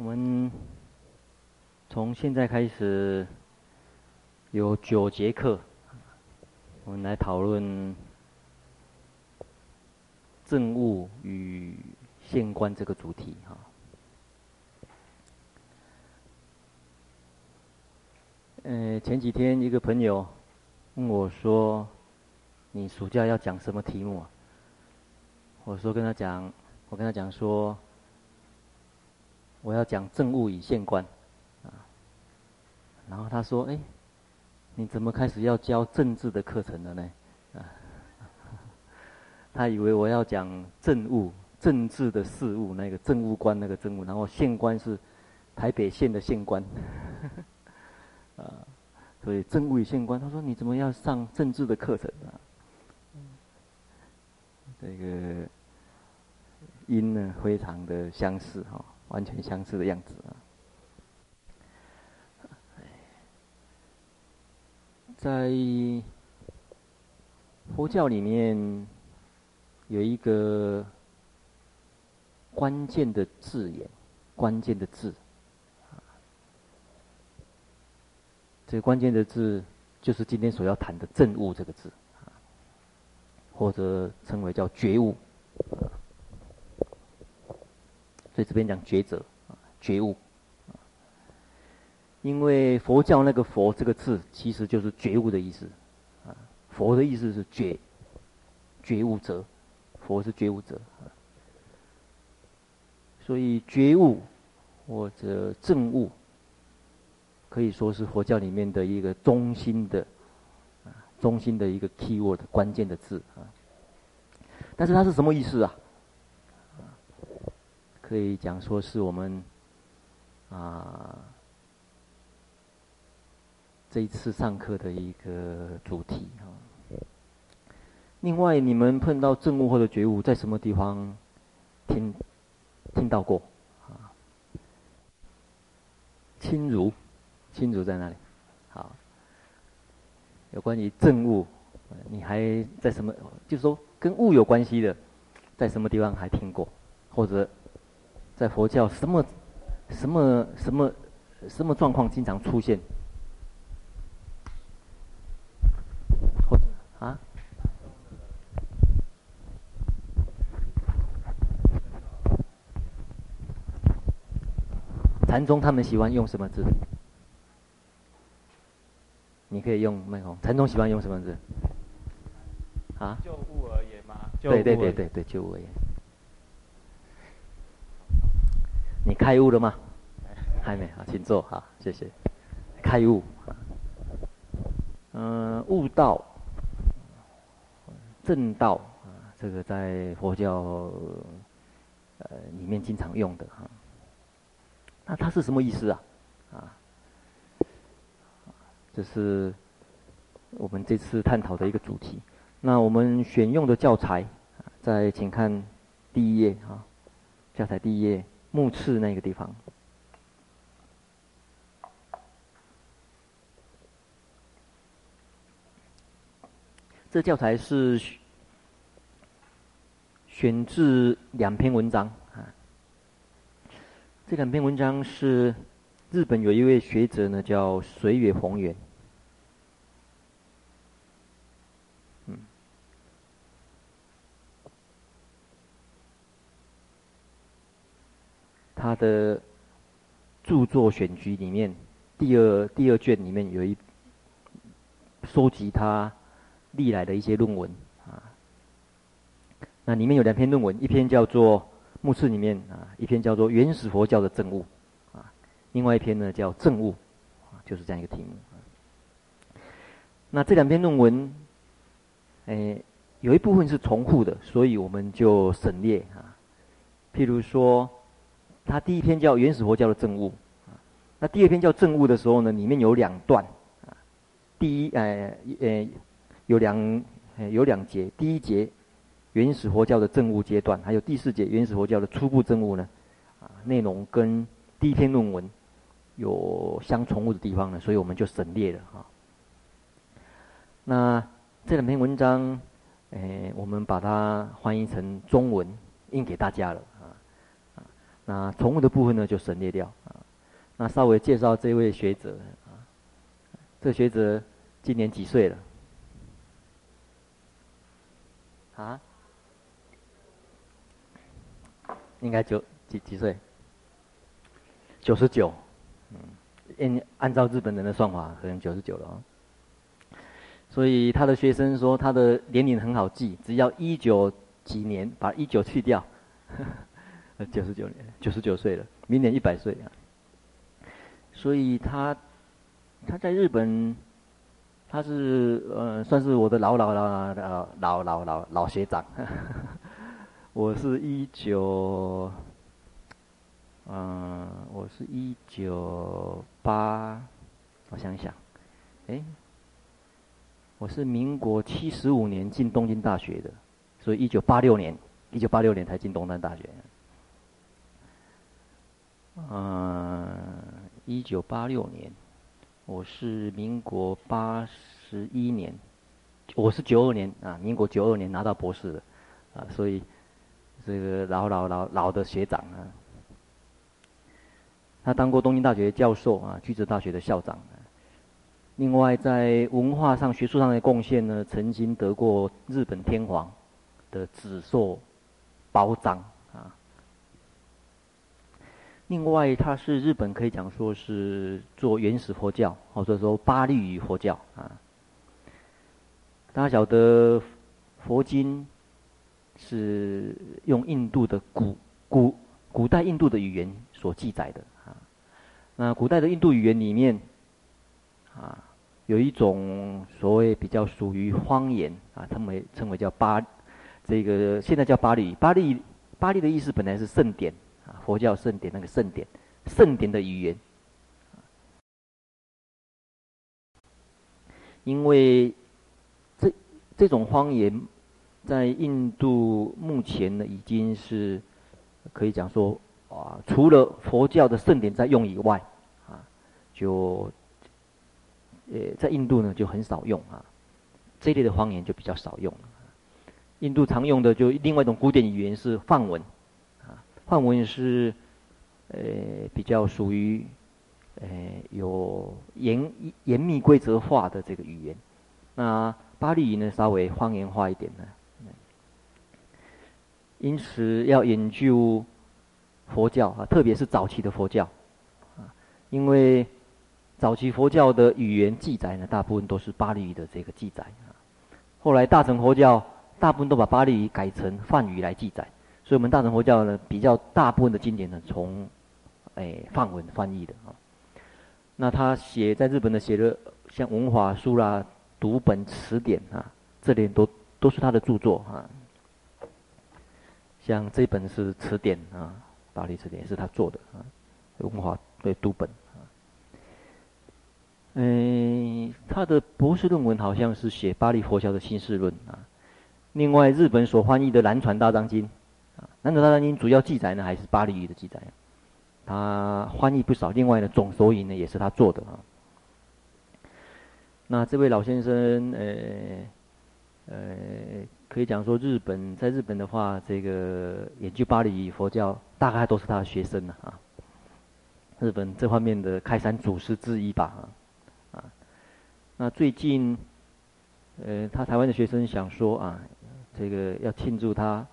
我们从现在开始有九节课，我们来讨论政务与县官这个主题哈。呃，前几天一个朋友问我说：“你暑假要讲什么题目啊？”我说：“跟他讲，我跟他讲说。”我要讲政务与县官，啊，然后他说：“哎，你怎么开始要教政治的课程了呢？”啊，他以为我要讲政务、政治的事务，那个政务官那个政务，然后县官是台北县的县官，啊，所以政务与县官，他说：“你怎么要上政治的课程啊？”这个音呢，非常的相似哈。完全相似的样子啊！在佛教里面有一个关键的字眼，关键的字，这个关键的字就是今天所要谈的“证悟”这个字，或者称为叫“觉悟”。所以这边讲觉者啊，觉悟，因为佛教那个“佛”这个字其实就是觉悟的意思，啊，佛的意思是觉，觉悟者，佛是觉悟者啊，所以觉悟或者证悟，可以说是佛教里面的一个中心的，啊，中心的一个 keyword 关键的字啊，但是它是什么意思啊？可以讲说是我们啊这一次上课的一个主题啊。另外，你们碰到证悟或者觉悟，在什么地方听听到过啊？亲如，亲如在哪里？好，有关于证悟，你还在什么？就是说跟悟有关系的，在什么地方还听过，或者？在佛教，什么、什么、什么、什么状况经常出现？或啊？禅宗他们喜欢用什么字？你可以用麦克风。禅宗喜欢用什么字？啊？就悟而言吗？对对对对对，就悟而言。你开悟了吗？还没好，请坐好，谢谢。开悟，嗯、悟道、正道啊，这个在佛教呃里面经常用的哈。那它是什么意思啊？啊，这是我们这次探讨的一个主题。那我们选用的教材，在请看第一页啊，教材第一页。目次那个地方，这教材是选自两篇文章啊。这两篇文章是日本有一位学者呢，叫水野弘元。他的著作选集里面，第二第二卷里面有一收集他历来的一些论文啊。那里面有两篇论文，一篇叫做《墓次》里面啊，一篇叫做《原始佛教的证悟》啊，另外一篇呢叫《证悟》啊，就是这样一个题目。那这两篇论文，诶，有一部分是重复的，所以我们就省略啊。譬如说。他第一篇叫《原始佛教的证悟》，那第二篇叫《证悟》的时候呢，里面有两段，第一，呃，呃，有两，有两节，第一节原始佛教的证悟阶段，还有第四节原始佛教的初步证悟呢，啊，内容跟第一篇论文有相重复的地方呢，所以我们就省略了哈。那这两篇文章，呃，我们把它翻译成中文印给大家了啊。那宠物的部分呢就省略掉啊。那稍微介绍这位学者啊，这学者今年几岁了？啊？应该九几几岁？九十九，嗯，按按照日本人的算法，可能九十九了啊。所以他的学生说他的年龄很好记，只要一九几年，把一九去掉，九十九年，九十九岁了，明年一百岁啊。所以他他在日本，他是呃算是我的老老老老老老老老学长。我是一九，嗯，我是一九八，我想一想，哎，我是民国七十五年进东京大学的，所以一九八六年，一九八六年才进东南大学。嗯，一九八六年，我是民国八十一年，我是九二年啊，民国九二年拿到博士的，啊，所以。这个老老老老的学长啊，他当过东京大学教授啊，駒泽大学的校长。另外，在文化上、学术上的贡献呢，曾经得过日本天皇的紫綬褒章。另外，它是日本可以讲说是做原始佛教，或者说巴利语佛教啊。大家晓得佛经。是用印度的古古古代印度的语言所记载的啊。那古代的印度语言里面，啊，有一种所谓比较属于方言啊，称为称为叫巴，这个现在叫巴利。巴利巴利的意思本来是圣典佛教圣典那个圣典，圣典的语言。因为这这种方言。在印度目前呢，已经是可以讲说啊，除了佛教的圣典在用以外，啊，就呃，在印度呢就很少用啊，这类的方言就比较少用。印度常用的就另外一种古典语言是梵文，梵文是呃比较属于呃有严严密规则化的这个语言，那巴利语呢稍微方言化一点呢。因此，要研究佛教啊，特别是早期的佛教啊，因为早期佛教的语言记载呢，大部分都是巴利语的这个记载啊。后来大乘佛教大部分都把巴利语改成梵语来记载，所以我们大乘佛教呢，比较大部分的经典呢，从诶梵文翻译的啊。那他写在日本的写的像文法书啦、读本词典啊，这里都都是他的著作啊。像这本是词典啊，巴黎词典是他做的啊，文化对读本啊。嗯，他的博士论文好像是写巴黎佛教的新世论啊。另外，日本所翻译的《南传大藏经》，《南传大藏经》主要记载呢还是巴利语的记载，他翻译不少。另外呢，总索引呢也是他做的啊。那这位老先生，呃，呃。可以讲说，日本在日本的话，这个研究巴利佛教大概都是他的学生了啊。日本这方面的开山祖师之一吧，啊。那最近，呃，他台湾的学生想说啊，这个要庆祝他，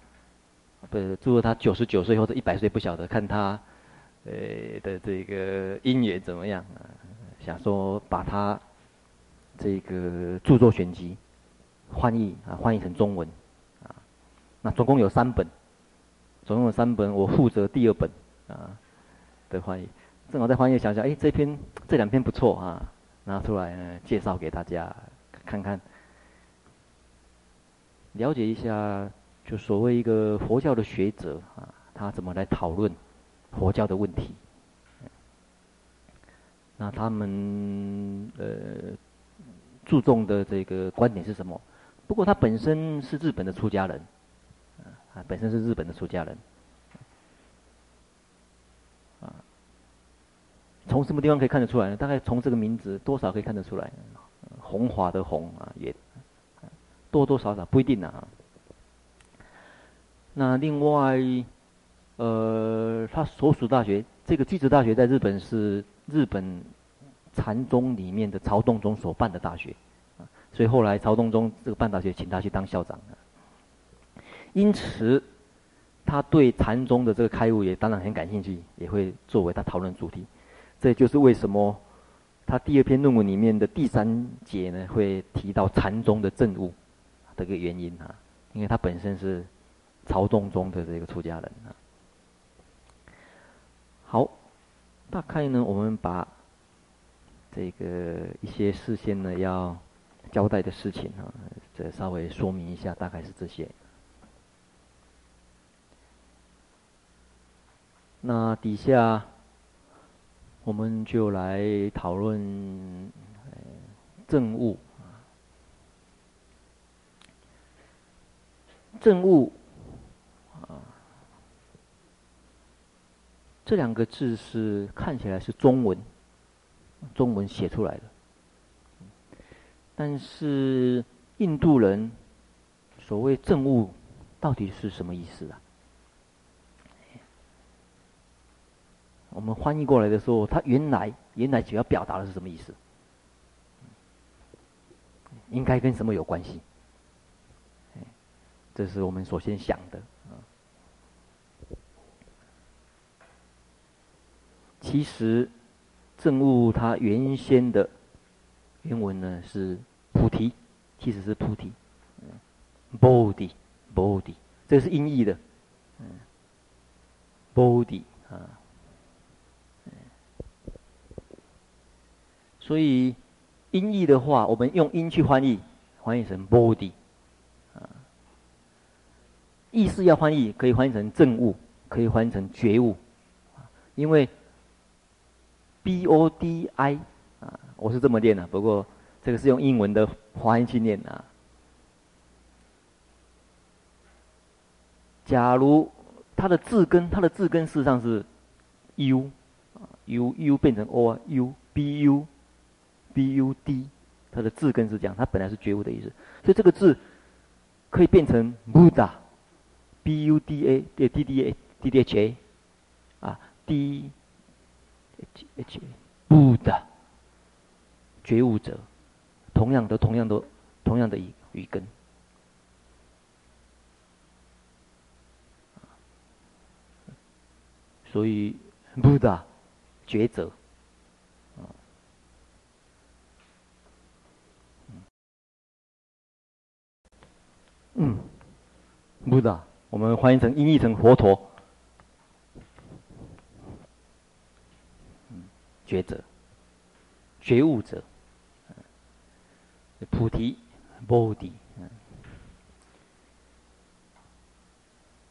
不祝他九十九岁或者一百岁，不晓得看他，呃的这个姻缘怎么样啊？想说把他这个著作选集。翻译啊，翻译成中文，啊，那总共有三本，总共有三本，我负责第二本，啊，的翻译。正好在翻译，想想，哎，这篇这两篇不错啊，拿出来呢，介绍给大家看看，了解一下，就所谓一个佛教的学者啊，他怎么来讨论佛教的问题。那他们呃注重的这个观点是什么？不过他本身是日本的出家人，啊，本身是日本的出家人，啊，从什么地方可以看得出来呢？大概从这个名字多少可以看得出来，弘华的弘啊，也多多少少不一定啊。那另外，呃，他所属大学，这个巨子大学在日本是日本禅宗里面的曹洞宗所办的大学，所以后来曹洞宗这个办大学请他去当校长。因此，他对禅宗的这个开悟也当然很感兴趣，也会作为他讨论主题。这就是为什么他第二篇论文里面的第三节呢，会提到禅宗的证悟这个原因啊，因为他本身是曹洞宗的这个出家人啊。好，大概呢，我们把这个一些事先呢要交代的事情啊，这稍微说明一下，大概是这些。那底下我们就来讨论政务。政务这两个字是看起来是中文，中文写出来的，但是印度人所谓证悟到底是什么意思啊？我们翻译过来的时候，它原来原来主要表达的是什么意思？应该跟什么有关系？这是我们首先想的啊。其实证悟它原先的原文呢是菩提，其实是菩提，Bodhi，Bodhi，这是音译的，嗯，body 啊。所以音译的话，我们用音去翻译，翻译成 body，啊，意思要翻译可以翻译成证悟，可以翻译成觉悟，因为 b o d i 啊，我是这么念的，不过这个是用英文的发音去念啊。假如它的字根，它的字根事实上是 u，啊，u u 变成 o 啊 u b u。B U D，它的字根是这样，它本来是觉悟的意思，所以这个字可以变成 budda，b u d a 对 D D A D D H A，啊，D H H Buddha，觉悟者，同样的同样的同样的语语根，所以 Buddha 觉者。嗯，，Buddha，，我们翻译成音译成佛陀，觉者，觉悟者，菩提，Bodhi，嗯，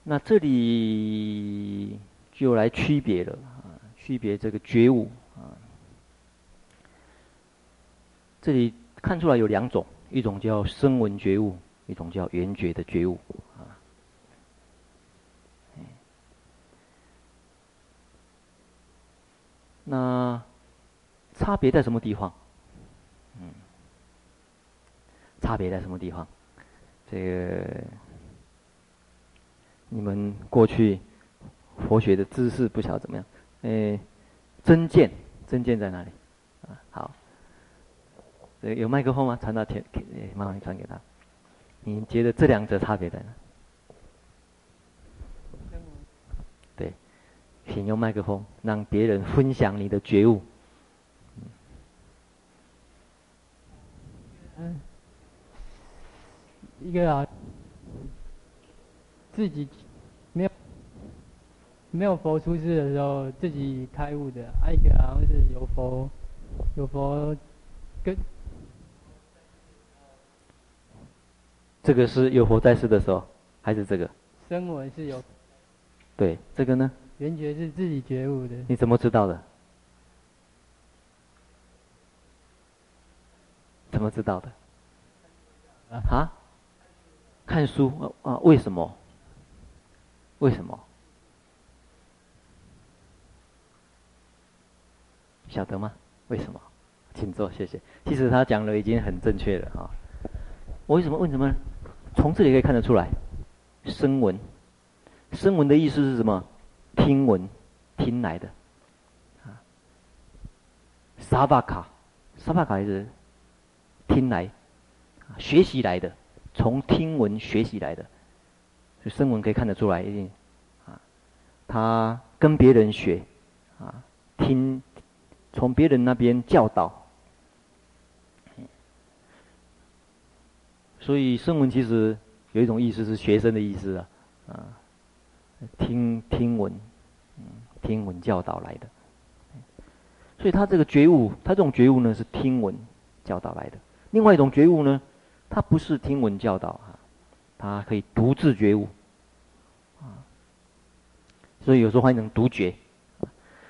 那这里就来区别了，区别这个觉悟啊，这里看出来有两种，一种叫声闻觉悟。一种叫缘觉的觉悟啊，那差别在什么地方？嗯，差别在什么地方？这个你们过去佛学的知识不晓得怎么样？哎，真见，真见在哪里？啊，好，这有麦克风吗？传到天，哎，麻烦你传给他。你觉得这两者差别在哪？对，请用麦克风让别人分享你的觉悟。嗯，一个啊，自己没有没有佛出世的时候自己开悟的，还有一个好像是有佛有佛跟。这个是有佛在世的时候，还是这个？声闻是有。对，这个呢？缘觉是自己觉悟的。你怎么知道的？怎么知道的？啊？看书啊啊？为什么？为什么？晓得吗？为什么？请坐，谢谢。其实他讲的已经很正确了啊。我为什么？为什么？从这里可以看得出来，声闻，声闻的意思是什么？听闻听来的，啊，萨巴卡，萨巴卡也是听来，学习来的，从听闻学习来的，所以声闻可以看得出来，一定啊，他跟别人学，啊，听从别人那边教导。所以声闻其实有一种意思是学生的意思啊，啊，听听闻，听闻教导来的。所以他这个觉悟，他这种觉悟呢是听闻教导来的。另外一种觉悟呢，他不是听闻教导啊，他可以独自觉悟，啊，所以有时候翻译成独觉。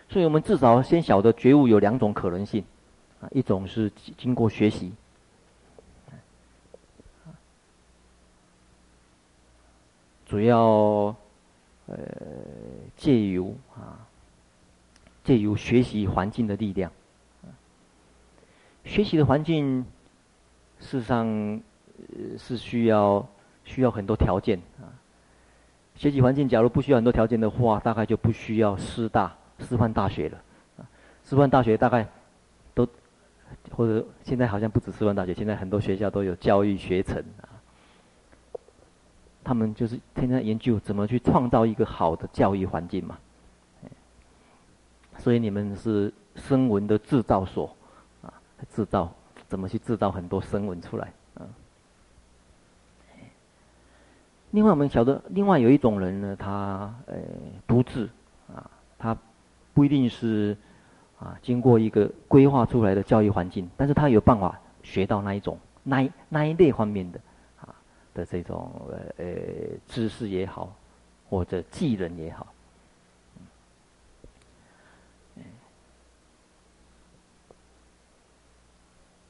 所以我们至少先晓得觉悟有两种可能性，啊，一种是经过学习。主要，呃，借由啊，借由学习环境的力量，学习的环境，事实上，呃，是需要需要很多条件啊。学习环境假如不需要很多条件的话，大概就不需要师大师范大学了。师范大学大概都，或者现在好像不止师范大学，现在很多学校都有教育学程啊。他们就是天天研究怎么去创造一个好的教育环境嘛，所以你们是声纹的制造所，啊，制造怎么去制造很多声纹出来啊？另外我们晓得，另外有一种人呢，他呃独自啊，他不一定是啊经过一个规划出来的教育环境，但是他有办法学到那一种那一那一类方面的。的这种呃呃知识也好，或者技能也好，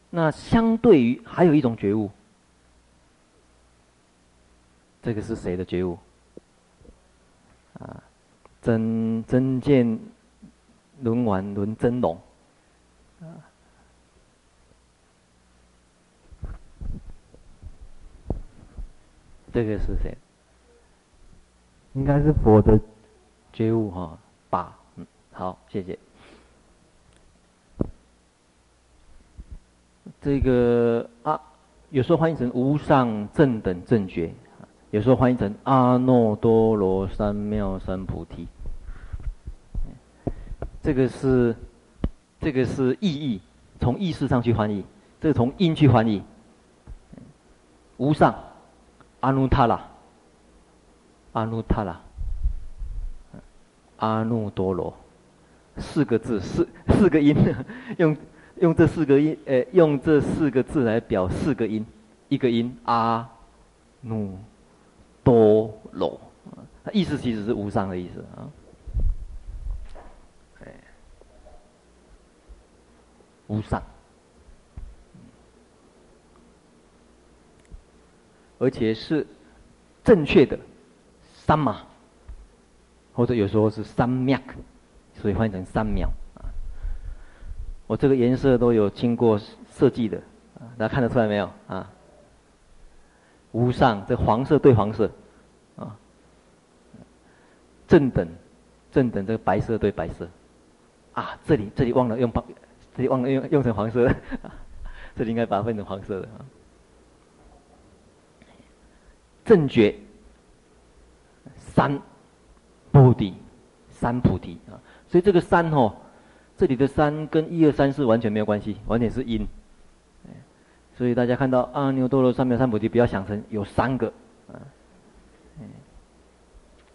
那相对于还有一种觉悟，这个是谁的觉悟？啊，真真见轮完轮真龙。这个是谁？应该是佛的觉悟哈，吧？嗯，好，谢谢。这个啊，有时候翻译成无上正等正觉，有时候翻译成阿耨多罗三藐三菩提。这个是，这个是意义，从意识上去翻译，这个从音去翻译，无上。阿耨他拉，阿耨他拉，阿耨多罗，四个字，四四个音，用用这四个音，呃，用这四个字来表四个音，一个音。阿耨多罗，意思其实是无上的意思啊，哎，无上。而且是正确的三马，或者有时候是三秒，所以换成三秒啊。我这个颜色都有经过设计的，大家看得出来没有啊？无上，这黄色对黄色，啊，正等，正等这个白色对白色，啊，这里这里忘了用黄，这里忘了用用成黄色了，这里应该把它分成黄色的啊。正觉三菩提，三菩提啊，所以这个三哦，这里的三跟一二三四完全没有关系，完全是因。所以大家看到阿耨多罗三藐三菩提，不要想成有三个啊。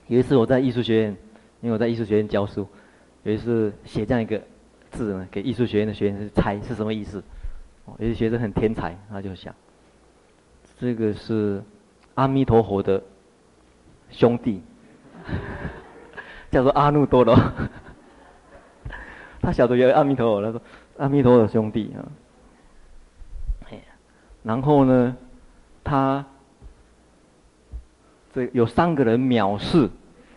有一次我在艺术学院，因为我在艺术学院教书，有一次写这样一个字呢，给艺术学院的学生猜是什么意思。有些学生很天才，他就想，这个是。阿弥陀佛的兄弟，叫做阿耨多罗。他晓得有阿弥陀佛，他说阿弥陀佛的兄弟啊。然后呢，他这有三个人藐视，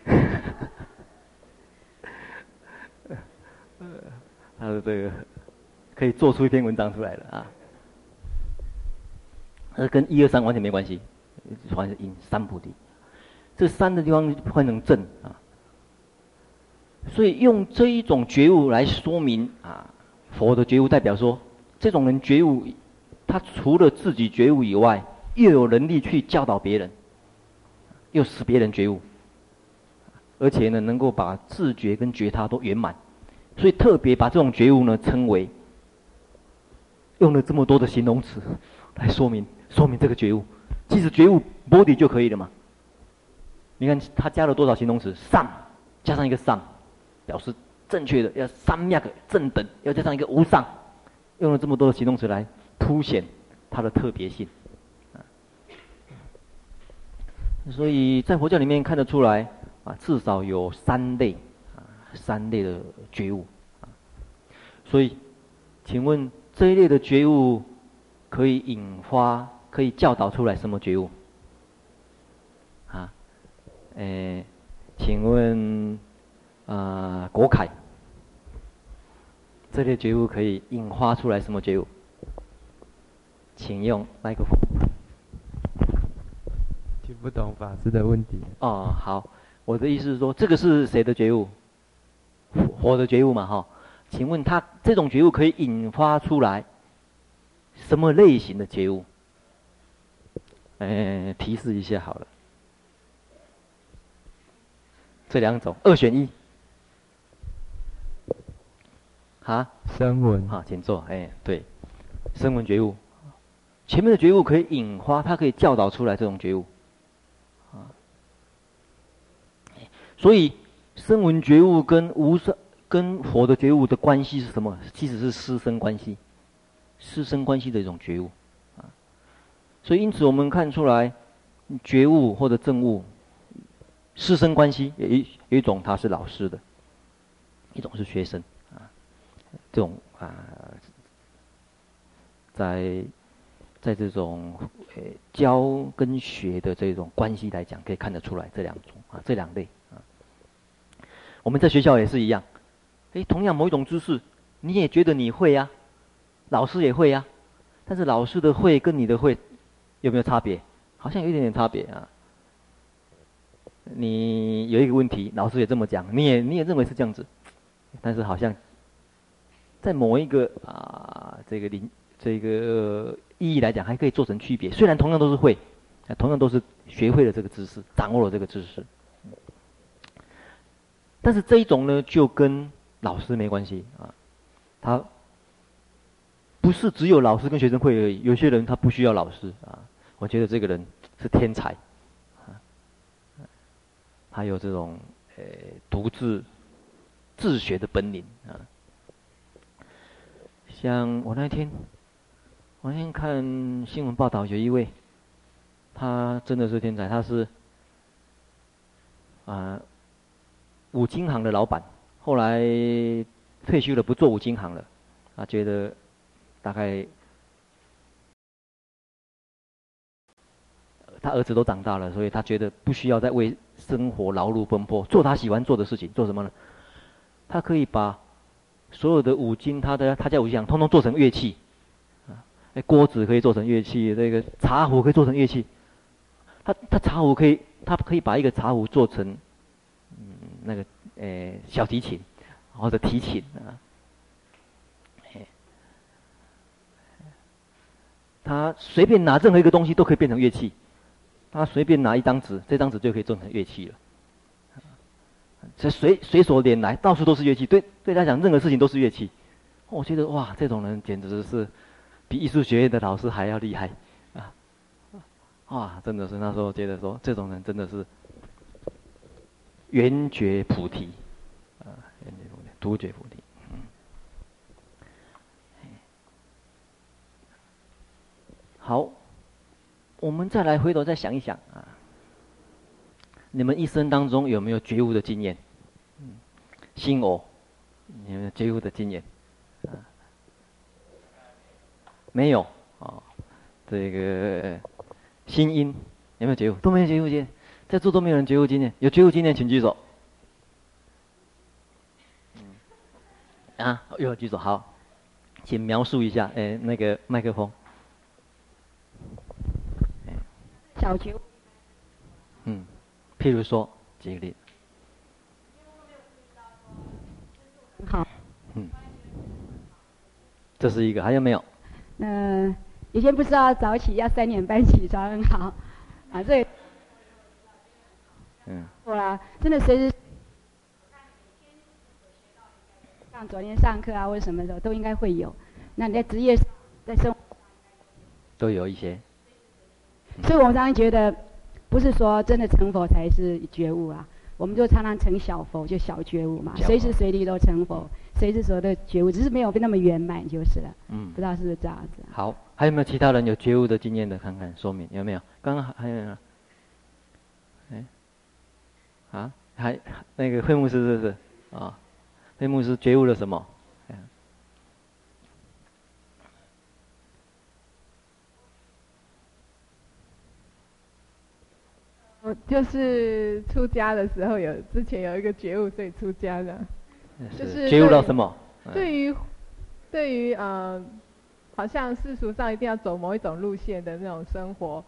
他的这个可以做出一篇文章出来了啊。那跟一二三完全没关系。换成因三菩提，这三的地方换成正啊，所以用这一种觉悟来说明啊，佛的觉悟代表说，这种人觉悟，他除了自己觉悟以外，又有能力去教导别人，又使别人觉悟，而且呢，能够把自觉跟觉他都圆满，所以特别把这种觉悟呢称为，用了这么多的形容词来说明说明这个觉悟，其实觉悟 body 就可以了嘛。你看他加了多少形容词？上加上一个上，表示正确的要三脉正等，要加上一个无上，用了这么多的形容词来凸显它的特别性。所以在佛教里面看得出来啊，至少有三类啊，三类的觉悟啊。所以，请问这一类的觉悟可以引发、可以教导出来什么觉悟？啊，诶，请问啊，国凯，这类觉悟可以引发出来什么觉悟？请用麦克风。听不懂法师的问题。哦，好，我的意思是说，这个是谁的觉悟？佛的觉悟嘛，哈。请问他这种觉悟可以引发出来什么类型的觉悟？哎，提示一下好了。这两种，二选一。啊？声闻。好，请坐。哎，对，声闻觉悟。前面的觉悟可以引发，它可以教导出来这种觉悟。啊所以，声闻觉悟跟无声、跟佛的觉悟的关系是什么？其实是师生关系，师生关系的一种觉悟，啊。所以，因此我们看出来，觉悟或者证悟，师生关系有一有一种他是老师的，一种是学生，啊，这种啊，在在这种呃教跟学的这种关系来讲，可以看得出来这两种啊，这两类啊。我们在学校也是一样，诶，同样某一种知识，你也觉得你会呀，老师也会呀，但是老师的会跟你的会有没有差别？好像有一点点差别啊。你有一个问题，老师也这么讲，你也你也认为是这样子，但是好像在某一个啊这个领这个意义来讲，还可以做成区别。虽然同样都是会，同样都是学会了这个知识，掌握了这个知识。但是这一种呢，就跟老师没关系啊，他不是只有老师跟学生会而已。有些人他不需要老师啊，我觉得这个人是天才，啊，他有这种呃独自自学的本领啊。像我那天，我那天看新闻报道，有一位，他真的是天才，他是啊。五金行的老板，后来退休了，不做五金行了。他觉得大概他儿子都长大了，所以他觉得不需要再为生活劳碌奔波，做他喜欢做的事情。做什么呢？他可以把所有的五金，他的他家五金行，通通做成乐器。啊，那锅子可以做成乐器，这个茶壶可以做成乐器。他他茶壶可以，他可以把一个茶壶做成嗯。那个，诶、欸，小提琴，或者提琴啊，他随便拿任何一个东西都可以变成乐器，他随便拿一张纸，这张纸就可以做成乐器了。这随随手拈来，到处都是乐器，对对他讲，任何事情都是乐器。我觉得哇，这种人简直是比艺术学院的老师还要厉害啊！哇，真的是那时候觉得说，这种人真的是。圆觉菩提，啊，圆觉菩提，独觉菩提，嗯。好，我们再来回头再想一想啊，你们一生当中有没有觉悟的经验？嗯，心偶，有没有觉悟的经验？啊，没有啊，这个心因有没有觉悟？都没有觉悟经验。在座都没有人觉悟经验，有觉悟经验请举手。啊，有举手，好，请描述一下，哎，那个麦克风。小觉。嗯，譬如说，举个例。子。嗯，这是一个，还有没有？嗯、呃，以前不知道早起要三点半起床很好，啊，这，嗯，错啦，真的随时，像昨天上课啊或者什么的都应该会有，那你在职业在生活都有一些，所以我们常常觉得，不是说真的成佛才是觉悟啊。我们就常常成小佛，就小觉悟嘛，随时随地都成佛，随时所有的觉悟，只是没有那么圆满就是了。嗯，不知道是不是这样子。好，还有没有其他人有觉悟的经验的？看看说明有没有？刚刚还有没有？哎，啊，还那个惠牧师是不是？啊，惠牧师觉悟了什么？我就是出家的时候有之前有一个觉悟，所以出家的，就是觉悟到什么？对于对于呃，好像世俗上一定要走某一种路线的那种生活，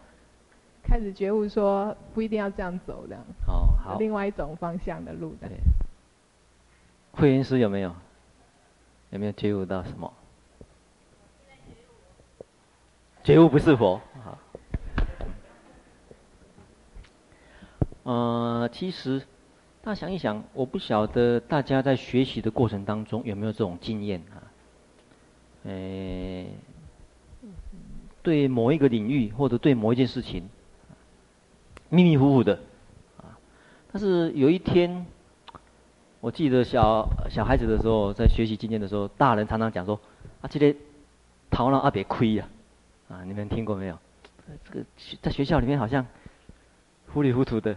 开始觉悟说不一定要这样走的，哦，好，另外一种方向的路的。慧云师有没有？有没有觉悟到什么？觉悟不是佛。好。呃，其实，大家想一想，我不晓得大家在学习的过程当中有没有这种经验啊？诶，对某一个领域或者对某一件事情，迷迷糊糊的，啊，但是有一天，我记得小小孩子的时候，在学习经验的时候，大人常常讲说：“啊，这个头脑啊别亏呀！”啊，你们听过没有？这个在学校里面好像糊里糊涂的。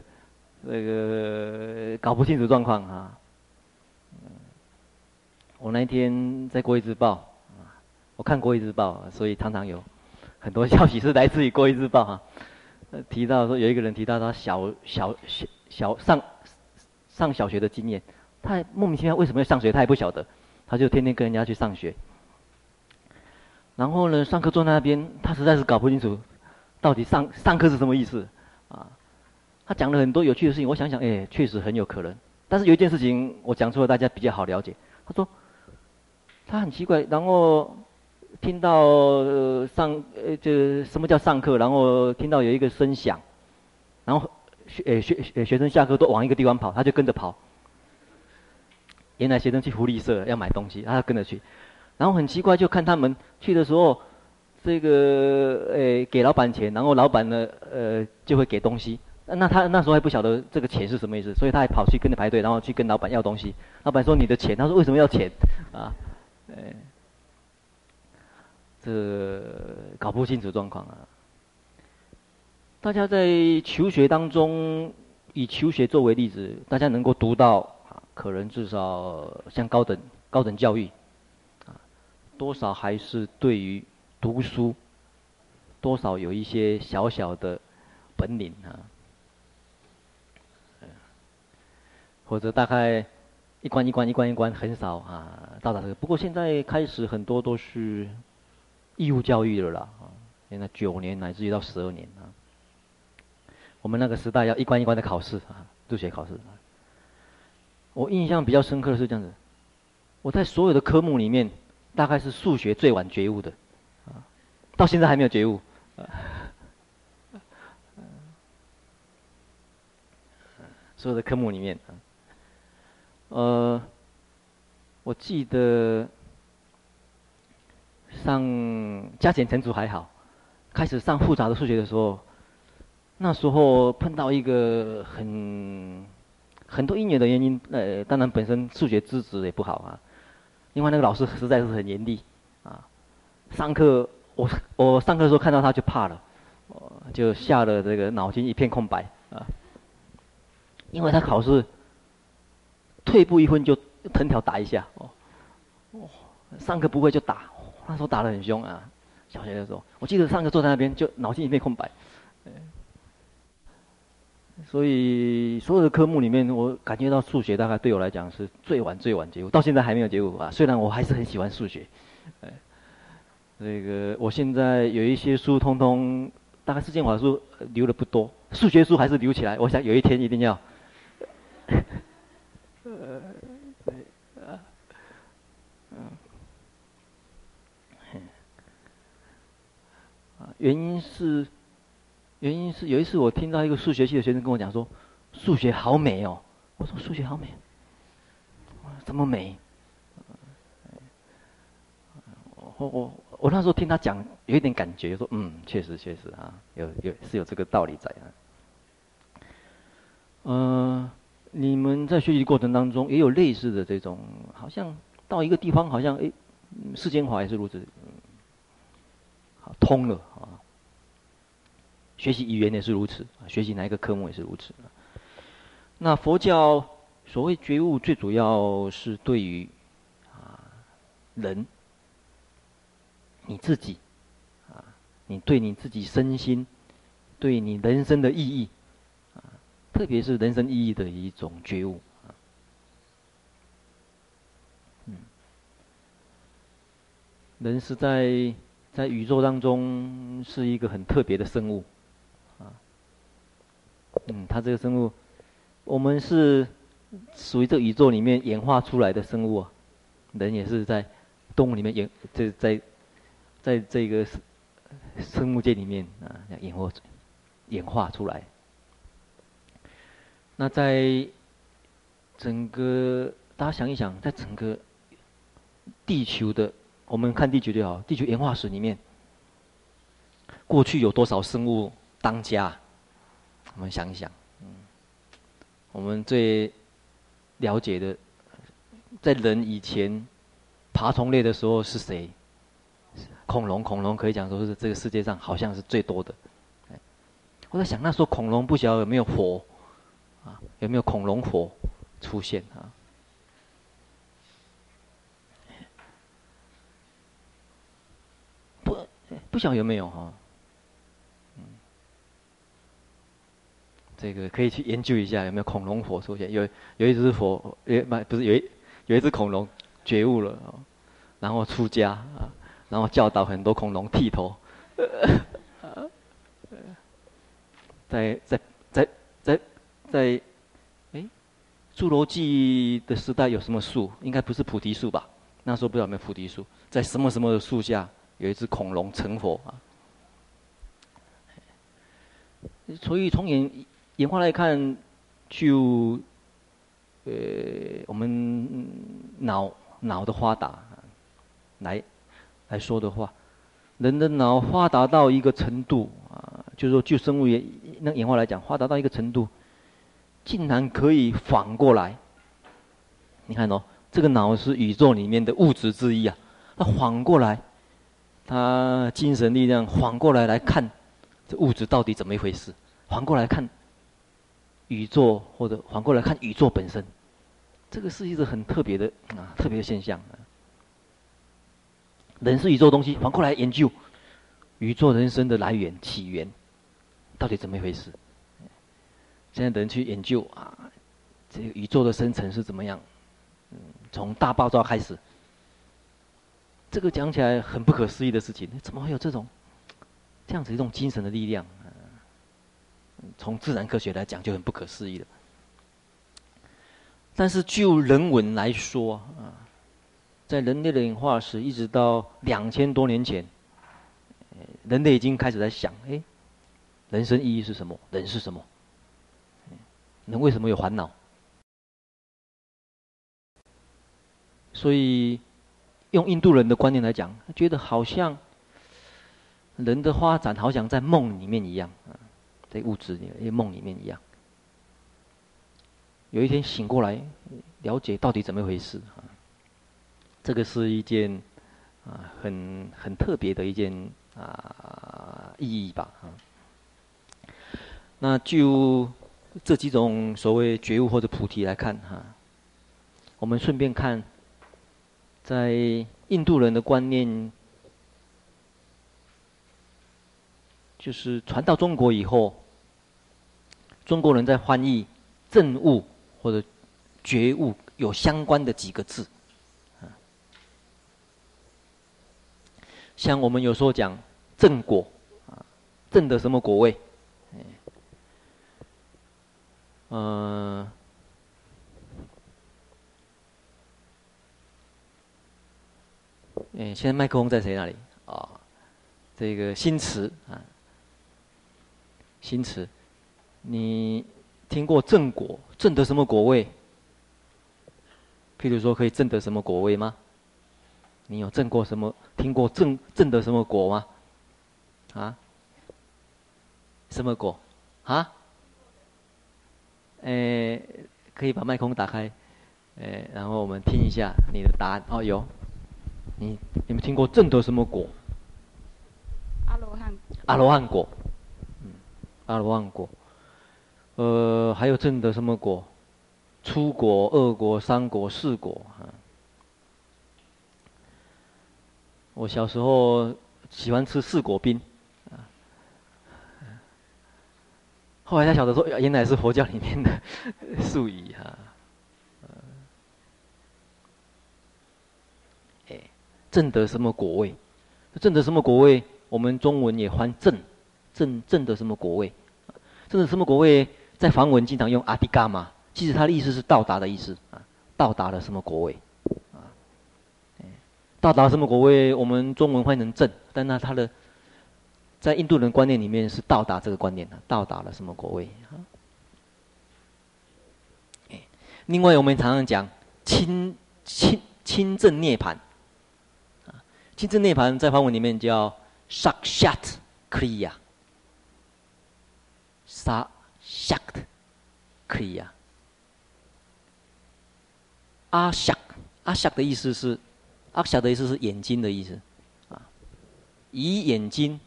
那个搞不清楚状况啊！我那一天在国语日报，我看国语日报，所以常常有很多消息是来自于国语日报哈。提到说有一个人提到他小小小小上上小学的经验，他莫名其妙为什么要上学，他也不晓得，他就天天跟人家去上学。然后呢，上课坐在那边，他实在是搞不清楚到底上上课是什么意思啊。他讲了很多有趣的事情，我想想，哎，确实很有可能。但是有一件事情我讲出来，大家比较好了解。他说，他很奇怪，然后听到、呃、上，呃，就什么叫上课？然后听到有一个声响，然后学，呃，学，呃，学生下课都往一个地方跑，他就跟着跑。原来学生去福利社要买东西，他跟着去。然后很奇怪，就看他们去的时候，这个，呃，给老板钱，然后老板呢，呃，就会给东西。那他那时候还不晓得这个钱是什么意思，所以他还跑去跟着排队，然后去跟老板要东西。老板说：“你的钱。”他说：“为什么要钱？”啊，哎，这搞不清楚状况啊。大家在求学当中，以求学作为例子，大家能够读到啊，可能至少像高等高等教育，啊，多少还是对于读书，多少有一些小小的本领啊。或者大概一关一关一关一关很少啊到达这个，不过现在开始很多都是义务教育了啦啊，现在九年乃至于到十二年啊。我们那个时代要一关一关的考试啊，入学考试。我印象比较深刻的是这样子，我在所有的科目里面，大概是数学最晚觉悟的啊，到现在还没有觉悟。所有的科目里面啊。呃，我记得上加减乘除还好，开始上复杂的数学的时候，那时候碰到一个很很多因缘的原因，呃，当然本身数学资质也不好啊，因为那个老师实在是很严厉啊，上课我我上课的时候看到他就怕了，就吓得这个脑筋一片空白啊，因为他考试。退步一分就藤条打一下哦，上课不会就打，那时候打得很凶啊。小学的时候，我记得上课坐在那边就脑筋一片空白，所以所有的科目里面，我感觉到数学大概对我来讲是最晚最晚结果，到现在还没有结果啊。虽然我还是很喜欢数学，哎，这个我现在有一些书，通通大概世间法书留的不多，数学书还是留起来。我想有一天一定要。呃，啊，嗯，原因是，原因是有一次我听到一个数学系的学生跟我讲说，数学好美哦，我说数学好美，怎么美？我我我那时候听他讲，有一点感觉，说嗯，确实确实啊，有有是有这个道理在啊，嗯、你们在学习过程当中也有类似的这种，好像到一个地方，好像哎，世间法也是如此。好通了啊！学习语言也是如此，学习哪一个科目也是如此。那佛教所谓觉悟，最主要是对于啊人，你自己啊，你对你自己身心，对你人生的意义，特别是人生意义的一种觉悟啊。嗯，人是在。在宇宙当中是一个很特别的生物，啊，嗯，它这个生物，我们是属于这宇宙里面演化出来的生物啊，人也是在动物里面演，这在在这个生物界里面啊演化演化出来。那在整个大家想一想，在整个地球的。我们看地球就好，地球演化史里面，过去有多少生物当家？我们想一想，嗯，我们最了解的，在人以前爬虫类的时候是谁？恐龙，恐龙可以讲说是这个世界上好像是最多的。我在想那时候恐龙不晓得有没有火，有没有恐龙火出现啊？不不晓得有没有哈，嗯，这个可以去研究一下有没有恐龙火出现。有有一只火，也不不是有一有一只恐龙觉悟了，然后出家啊，然后教导很多恐龙剃头。在在在在在，侏罗纪的时代有什么树？应该不是菩提树吧？那时候不知道有没有菩提树，在什么什么的树下？有一只恐龙成佛啊，所以从演演化来看，就呃我们脑脑的发达来来说的话，人的脑发达到一个程度啊，就是说就生物演那演化来讲，发达到一个程度，竟然可以反过来。你看哦，这个脑是宇宙里面的物质之一啊，它反过来。他精神力量反过来来看，这物质到底怎么一回事？反过来看宇宙，或者反过来看宇宙本身，这个是一个很特别的啊，特别的现象。人是宇宙东西，反过来研究宇宙人生的来源起源，到底怎么一回事？现在的人去研究啊，这个宇宙的生成是怎么样？嗯，从大爆炸开始。这个讲起来很不可思议的事情，怎么会有这种这样子一种精神的力量？从自然科学来讲就很不可思议了。但是就人文来说啊，在人类的演化史一直到两千多年前，人类已经开始在想：哎，人生意义是什么？人是什么？人为什么有烦恼？所以。用印度人的观念来讲，他觉得好像人的发展好像在梦里面一样，在物质里面，梦里面一样。有一天醒过来，了解到底怎么回事啊？这个是一件啊很很特别的一件啊意义吧啊。那就这几种所谓觉悟或者菩提来看哈，我们顺便看。在印度人的观念，就是传到中国以后，中国人在翻译“证悟”或者“觉悟”有相关的几个字，啊像我们有时候讲“正果”，啊，正的什么果位？嗯。哎，现在麦克风在谁那里？啊、哦，这个新词啊，新词，你听过正果？正得什么果位？譬如说，可以正得什么果位吗？你有正过什么？听过正正得什么果吗？啊？什么果？啊？诶，可以把麦克风打开，诶，然后我们听一下你的答案。哦，有，你有没有听过正得什么果？阿罗汉。阿罗汉果，嗯，阿罗汉果。呃，还有正得什么果？初果、二果、三果、四果啊。我小时候喜欢吃四果冰，啊，后来才晓得说，原来是佛教里面的 术语哈。哎，证得什么果位？证得什么果位？我们中文也翻证，证证得什么果位？证得什么果位？在梵文经常用阿迪伽嘛，其实它的意思是到达的意思啊，到达了什么果位啊？到达什么果位？我们中文翻成证，但那它的在印度人观念里面是到达这个观念的，到达了什么果位啊？另外，我们常常讲亲亲亲正涅槃啊，亲正涅槃在梵文里面叫 sakshat kriya，杀。夏的，可以呀。阿夏，阿夏的意思是，阿夏的意思是眼睛的意思，啊，以眼睛，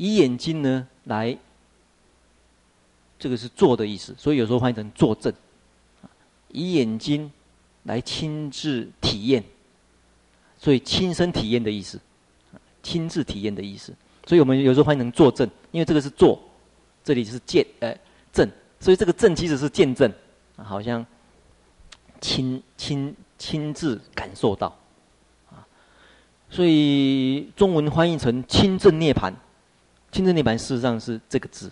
以眼睛呢来，这个是坐的意思，所以有时候翻译成作证，以眼睛来亲自体验，所以亲身体验的意思，亲自体验的意思，所以我们有时候翻译成作证，因为这个是坐，这里是见，呃。证，所以这个证其实是见证，好像亲亲亲自感受到，啊，所以中文翻译成亲证涅槃，亲证涅槃事实上是这个字，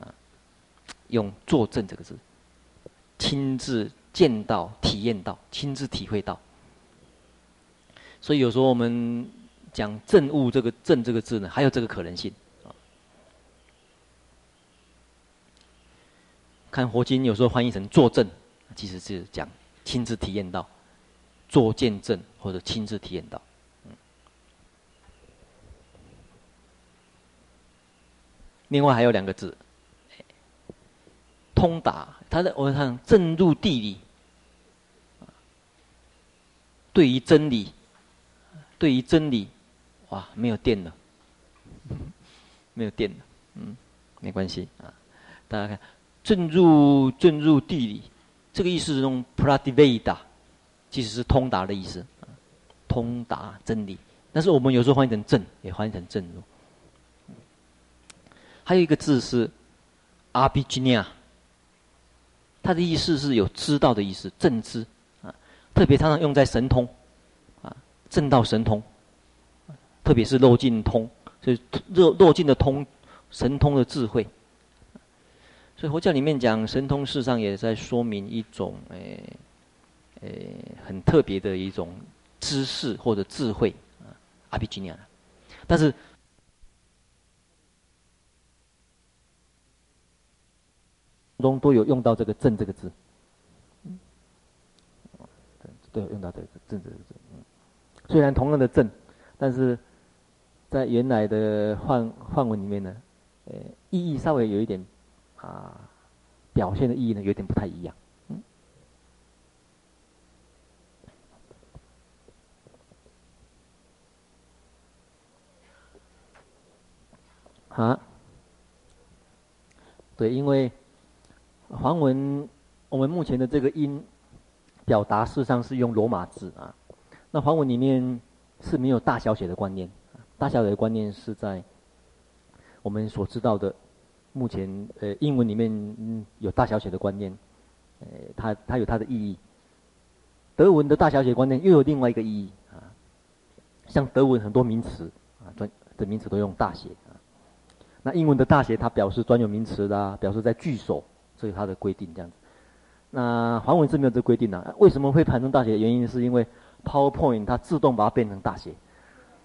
啊，用作证这个字，亲自见到、体验到、亲自体会到，所以有时候我们讲证悟这个证这个字呢，还有这个可能性啊。看佛经有时候翻译成作证，其实是讲亲自体验到，做见证或者亲自体验到。另外还有两个字，通达。他的我们看证入地理，对于真理，对于真理，哇，没有电了，没有电了，嗯，没关系啊，大家看。证入证入地理，这个意思是用 prativeda，其实是通达的意思，通达真理。但是我们有时候翻译成证，也翻译成证入。还有一个字是 abhijna，它的意思是有知道的意思，正知啊，特别常常用在神通啊，正道神通，特别是漏尽通，所以漏漏尽的通，神通的智慧。所以佛教里面讲神通，事实上也在说明一种诶诶、很特别的一种知识或者智慧啊，阿比吉尼亚。但是中都有用到这个“正”这个字，嗯，都有用到这个“正”这个字。嗯，虽然同样的“正”，但是在原来的范范文里面呢，呃，意义稍微有一点。啊，表现的意义呢，有点不太一样。嗯，啊，对，因为梵文我们目前的这个音表达事实上是用罗马字啊。那梵文里面是没有大小写的观念，大小写的观念是在我们所知道的。目前，呃，英文里面有大小写的观念，呃，它它有它的意义。德文的大小写观念又有另外一个意义啊，像德文很多名词啊专的名词都用大写啊，那英文的大写它表示专有名词啦，表示在句首，所以它的规定这样子。那梵文是没有这规定的，啊，为什么会排成大写？原因是因为 PowerPoint 它自动把它变成大写，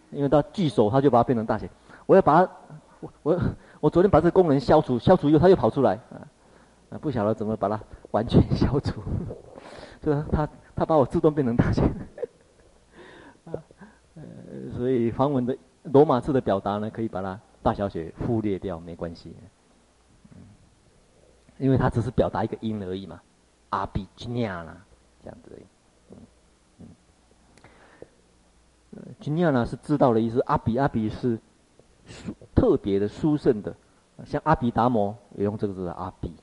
因为它句首它就把它变成大写。我要把它，我我我昨天把这个功能消除，消除以后它又跑出来，啊，不晓得怎么把它完全消除，就是它它把我自动变成大写，呃，所以梵文的罗马字的表达呢，可以把它大小写忽略掉，没关系，因为它只是表达一个音而已嘛，阿比吉尼亚啦，这样子而已。吉尼亚呢是知道的意思，阿比阿比是殊特别的殊胜的，像阿比达摩也用这个字阿比，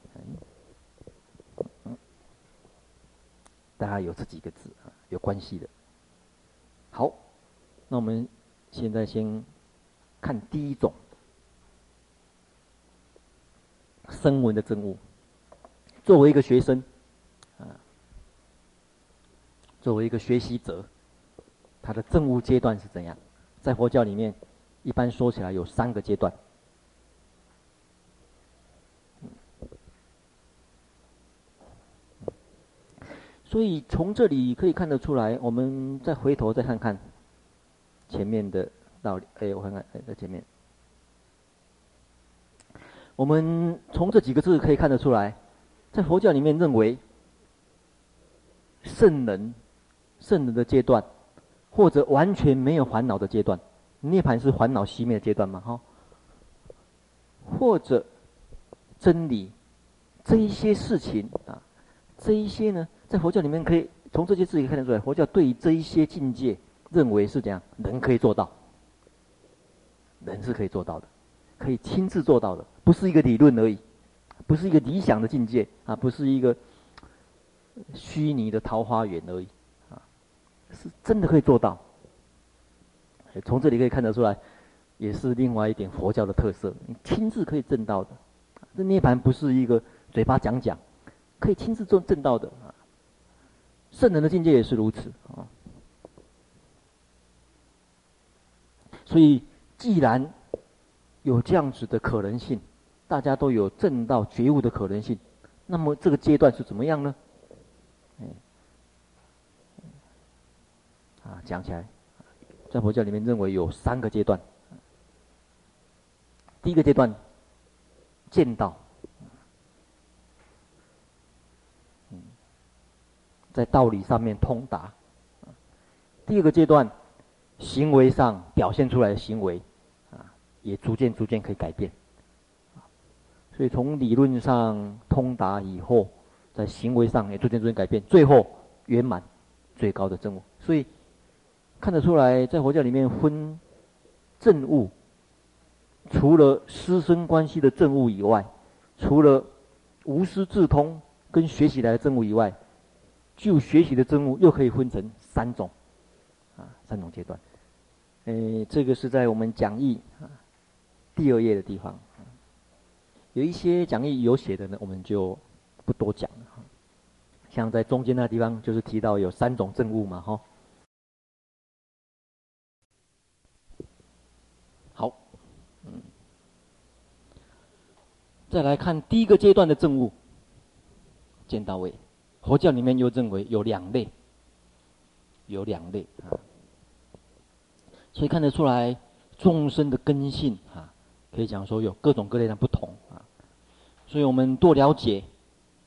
嗯，大家有这几个字啊，有关系的。好，那我们现在先看第一种声闻的证悟。作为一个学生啊，作为一个学习者。他的证悟阶段是怎样？在佛教里面，一般说起来有三个阶段。所以从这里可以看得出来，我们再回头再看看前面的道理。哎，我看看，哎，在前面，我们从这几个字可以看得出来，在佛教里面认为圣人，圣人的阶段。或者完全没有烦恼的阶段，涅槃是烦恼熄灭的阶段嘛？哈，或者真理这一些事情啊，这一些呢，在佛教里面可以从这些字可以看得出来，佛教对于这一些境界认为是怎样，人可以做到，人是可以做到的，可以亲自做到的，不是一个理论而已，不是一个理想的境界啊，不是一个虚拟的桃花源而已啊。是真的可以做到，从这里可以看得出来，也是另外一点佛教的特色。你亲自可以证到的，这涅槃不是一个嘴巴讲讲，可以亲自做证到的啊。圣人的境界也是如此啊。所以，既然有这样子的可能性，大家都有证到觉悟的可能性，那么这个阶段是怎么样呢？啊，讲起来，在佛教里面认为有三个阶段。第一个阶段，见到，在道理上面通达。第二个阶段，行为上表现出来的行为，啊，也逐渐逐渐可以改变。所以从理论上通达以后，在行为上也逐渐逐渐改变，最后圆满最高的证悟。所以。看得出来，在佛教里面分证悟，除了师生关系的证悟以外，除了无师自通跟学习来的证悟以外，就学习的证悟又可以分成三种，啊，三种阶段。诶，这个是在我们讲义啊第二页的地方，有一些讲义有写的呢，我们就不多讲了哈。像在中间那地方，就是提到有三种证悟嘛，哈。好，嗯再来看第一个阶段的证悟，见到位，佛教里面又认为有两类，有两类啊，所以看得出来众生的根性啊，可以讲说有各种各类的不，所以我们多了解，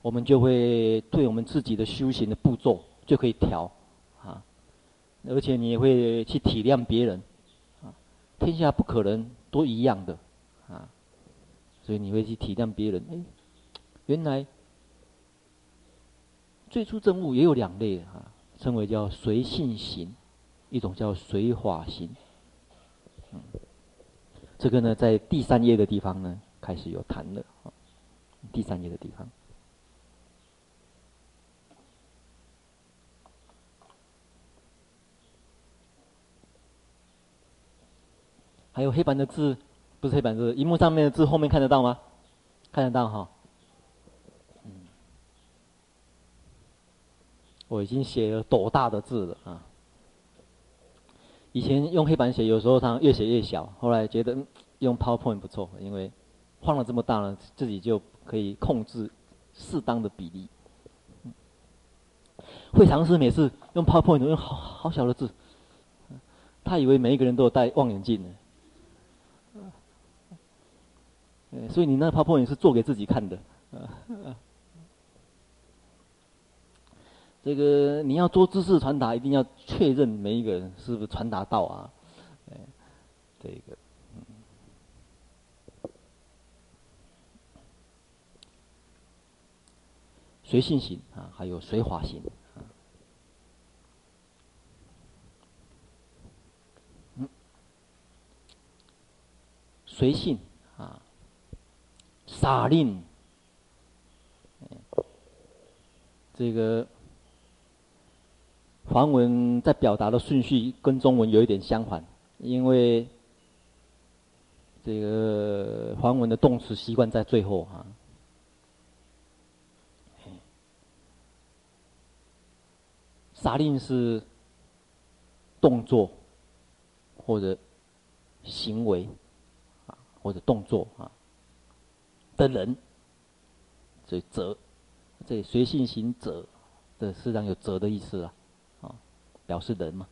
我们就会对我们自己的修行的步骤就可以调啊，而且你也会去体谅别人啊，天下不可能都一样的啊。所以你会去体谅别人，哎，原来最初证悟也有两类啊，称为叫随性行，一种叫随法行。嗯，这个呢，在第三页的地方呢，开始有谈了，第三页的地方，还有黑板的字。不是黑板字，荧幕上面的字后面看得到吗？看得到哈。嗯，我已经写了斗大的字了啊。以前用黑板写，有时候它越写越小，后来觉得用 PowerPoint 不错，因为放了这么大了，自己就可以控制适当的比例。会尝试每次用 PowerPoint 用好好小的字，他以为每一个人都有戴望远镜呢。所以你那 PowerPoint 是做给自己看的，这个你要做知识传达，一定要确认每一个人是不是传达到啊，这个，随性型啊，还有随滑型啊。随性啊，撒令，这个梵文在表达的顺序跟中文有一点相反，因为这个梵文的动词习惯在最后啊。撒令是动作或者行为啊。或者动作啊的人，所以责，这随性行责，这实际上有责的意思啊，啊，表示人嘛。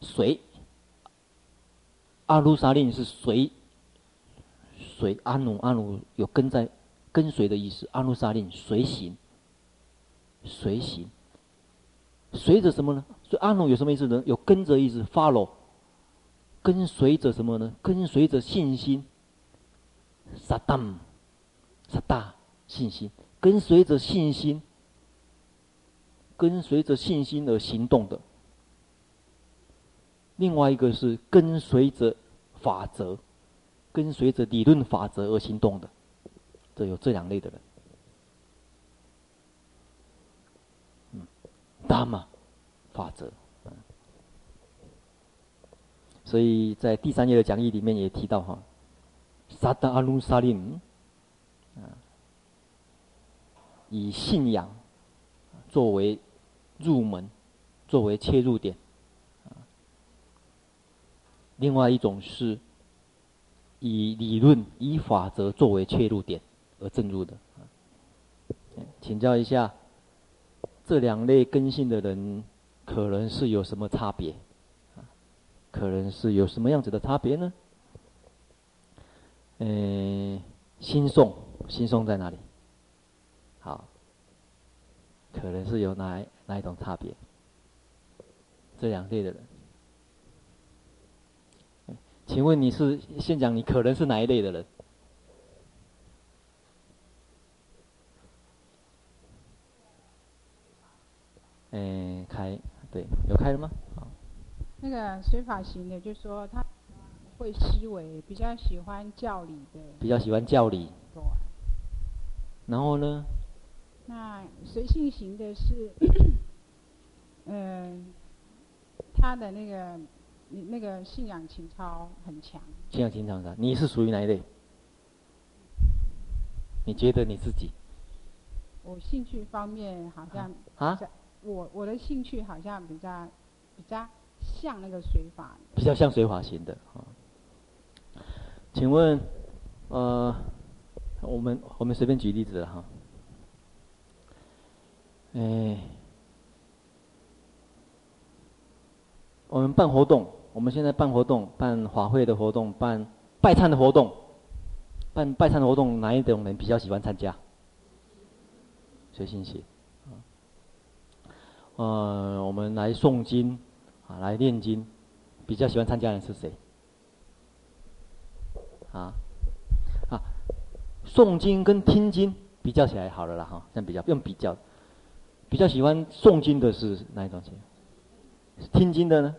随，阿努沙令是随，随阿努阿努有跟在跟随的意思，阿努沙令随行，随行，随着什么呢？所以阿努有什么意思呢？有跟着意思，follow。跟随着什么呢？跟随着信心，萨达姆，萨达信心，跟随着信心，跟随着信心而行动的。另外一个是跟随着法则，跟随着理论法则而行动的，这有这两类的人。达玛法则。所以在第三页的讲义里面也提到哈，萨达阿努萨林，啊，以信仰作为入门，作为切入点，另外一种是以理论、以法则作为切入点而进入的。请教一下，这两类根性的人可能是有什么差别？可能是有什么样子的差别呢？嗯，心诵，心诵在哪里？好，可能是有哪哪一种差别？这两类的人，请问你是先讲你可能是哪一类的人？嗯，开，对，有开了吗？好。那个随法型的，就是说他会思维，比较喜欢教理的。比较喜欢教理。对。然后呢？那随性型的是，嗯，他的那个，那个信仰情操很强。信仰情操强，你是属于哪一类？你觉得你自己？我兴趣方面好像啊？我我的兴趣好像比较比较。像那个水法，比较像水法型的啊。请问，呃，我们我们随便举例子哈。哎，我们办活动，我们现在办活动，办法会的活动，办拜忏的活动，办拜忏的活动，哪一种人比较喜欢参加？随性些。呃，我们来诵经。啊，来念经，比较喜欢参加的人是谁？啊，啊，诵经跟听经比较起来好了啦哈，这样比较用比较，比较喜欢诵经的是哪一种情？听经的呢？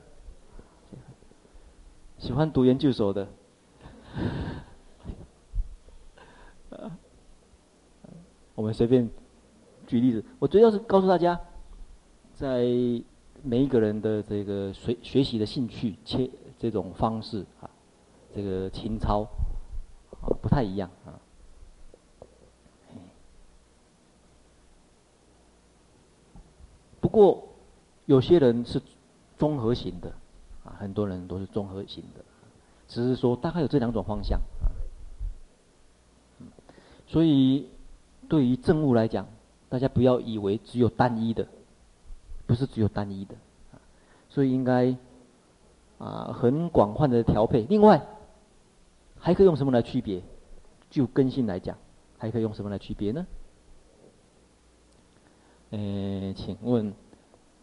喜欢读研究所的？我们随便举例子，我主要是告诉大家，在。每一个人的这个学学习的兴趣、切这种方式啊，这个情操啊不太一样啊。不过有些人是综合型的啊，很多人都是综合型的，只是说大概有这两种方向啊。所以对于政务来讲，大家不要以为只有单一的。不是只有单一的，所以应该啊很广泛的调配。另外，还可以用什么来区别？就根性来讲，还可以用什么来区别呢？呃，请问，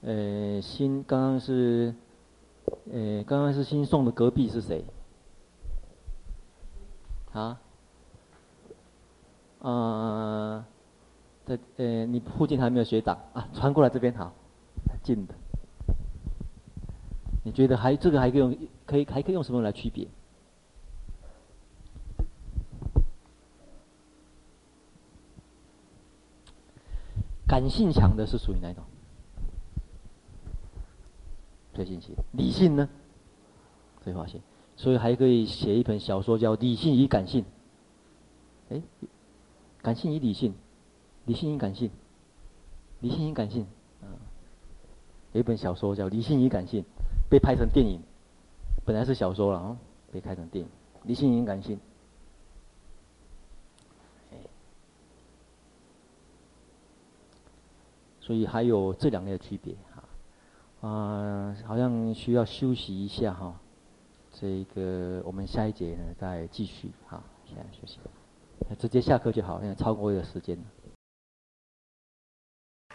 呃，新刚刚是，呃，刚刚是新送的隔壁是谁？啊？啊，在呃，你附近还没有学长啊？传过来这边好，近的。你觉得还这个还可以用，可以还可以用什么来区别？感性强的是属于哪一种？推进性。理性呢？退化性。所以还可以写一本小说叫《理性与感性》。哎，感性与理性，理性与感性，理性与感性。有一本小说叫《理性与感性》，被拍成电影。本来是小说了啊，被拍成电影，《理性与感性》。所以还有这两类的区别哈，啊、好像需要休息一下哈，这个我们下一节呢再继续哈，现在休息，直接下课就好，因为超过一个时间了。